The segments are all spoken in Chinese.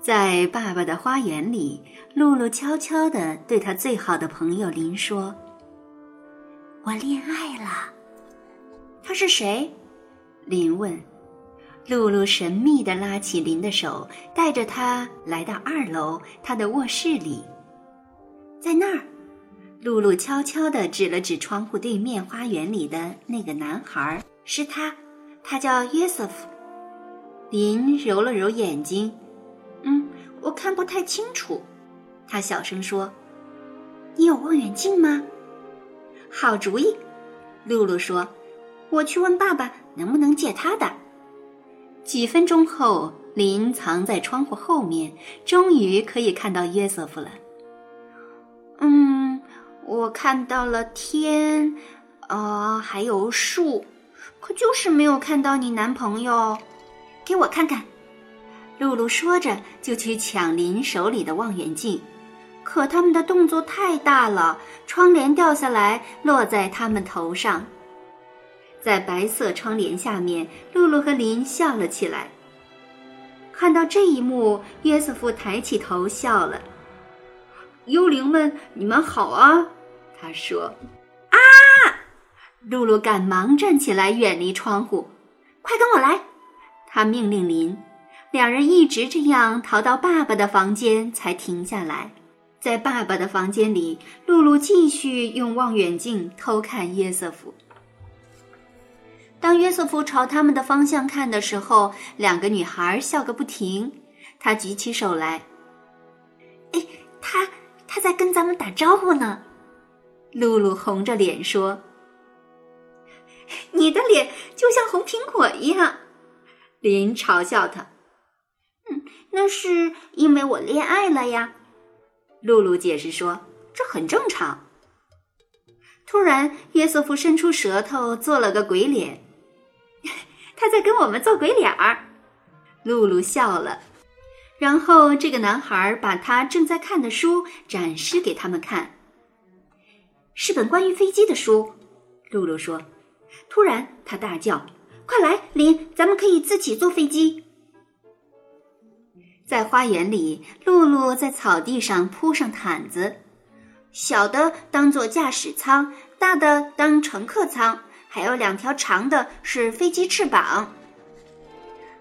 在爸爸的花园里，露露悄悄地对她最好的朋友林说：“我恋爱了。”他是谁？林问。露露神秘地拉起林的手，带着他来到二楼他的卧室里。在那儿，露露悄悄地指了指窗户对面花园里的那个男孩，是他，他叫约瑟夫。林揉了揉眼睛。嗯我看不太清楚，他小声说：“你有望远镜吗？”好主意，露露说：“我去问爸爸能不能借他的。”几分钟后，林藏在窗户后面，终于可以看到约瑟夫了。嗯，我看到了天，啊，还有树，可就是没有看到你男朋友。给我看看。露露说着，就去抢林手里的望远镜，可他们的动作太大了，窗帘掉下来落在他们头上。在白色窗帘下面，露露和林笑了起来。看到这一幕，约瑟夫抬起头笑了。幽灵们，你们好啊！他说：“啊！”露露赶忙站起来，远离窗户，快跟我来！他命令林。两人一直这样逃到爸爸的房间，才停下来。在爸爸的房间里，露露继续用望远镜偷看约瑟夫。当约瑟夫朝他们的方向看的时候，两个女孩笑个不停。他举起手来：“哎，他他在跟咱们打招呼呢。”露露红着脸说：“你的脸就像红苹果一样。”林嘲笑他。那是因为我恋爱了呀，露露解释说：“这很正常。”突然，约瑟夫伸出舌头做了个鬼脸，他在跟我们做鬼脸儿。露露笑了，然后这个男孩把他正在看的书展示给他们看，是本关于飞机的书。露露说：“突然，他大叫：‘快来，林，咱们可以自己坐飞机。’”在花园里，露露在草地上铺上毯子，小的当做驾驶舱，大的当乘客舱，还有两条长的是飞机翅膀。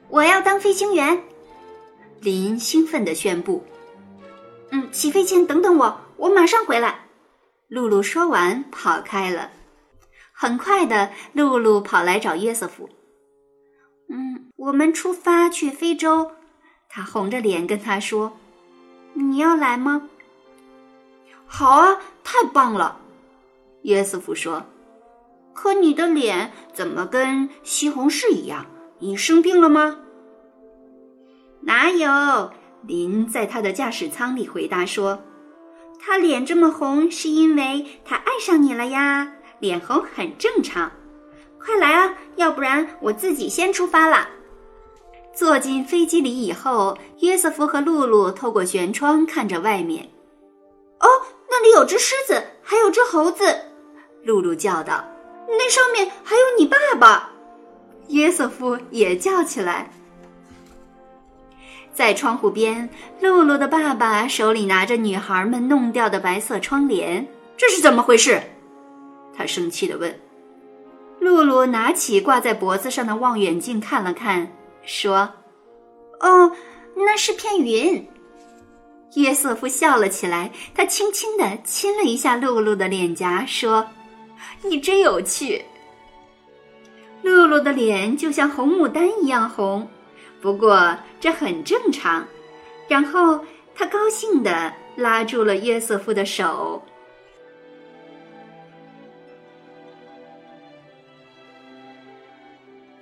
我要当飞行员，林兴奋地宣布。嗯，起飞前等等我，我马上回来。露露说完，跑开了。很快的，露露跑来找约瑟夫。嗯，我们出发去非洲。他红着脸跟他说：“你要来吗？”“好啊，太棒了。”约瑟夫说。“可你的脸怎么跟西红柿一样？你生病了吗？”“哪有？”林在他的驾驶舱里回答说：“他脸这么红，是因为他爱上你了呀。脸红很正常。快来啊，要不然我自己先出发了。”坐进飞机里以后，约瑟夫和露露透过舷窗看着外面。哦，那里有只狮子，还有只猴子。露露叫道：“那上面还有你爸爸。”约瑟夫也叫起来。在窗户边，露露的爸爸手里拿着女孩们弄掉的白色窗帘，这是怎么回事？他生气地问。露露拿起挂在脖子上的望远镜看了看。说：“哦，那是片云。”约瑟夫笑了起来，他轻轻的亲了一下露露的脸颊，说：“你真有趣。”露露的脸就像红牡丹一样红，不过这很正常。然后他高兴的拉住了约瑟夫的手。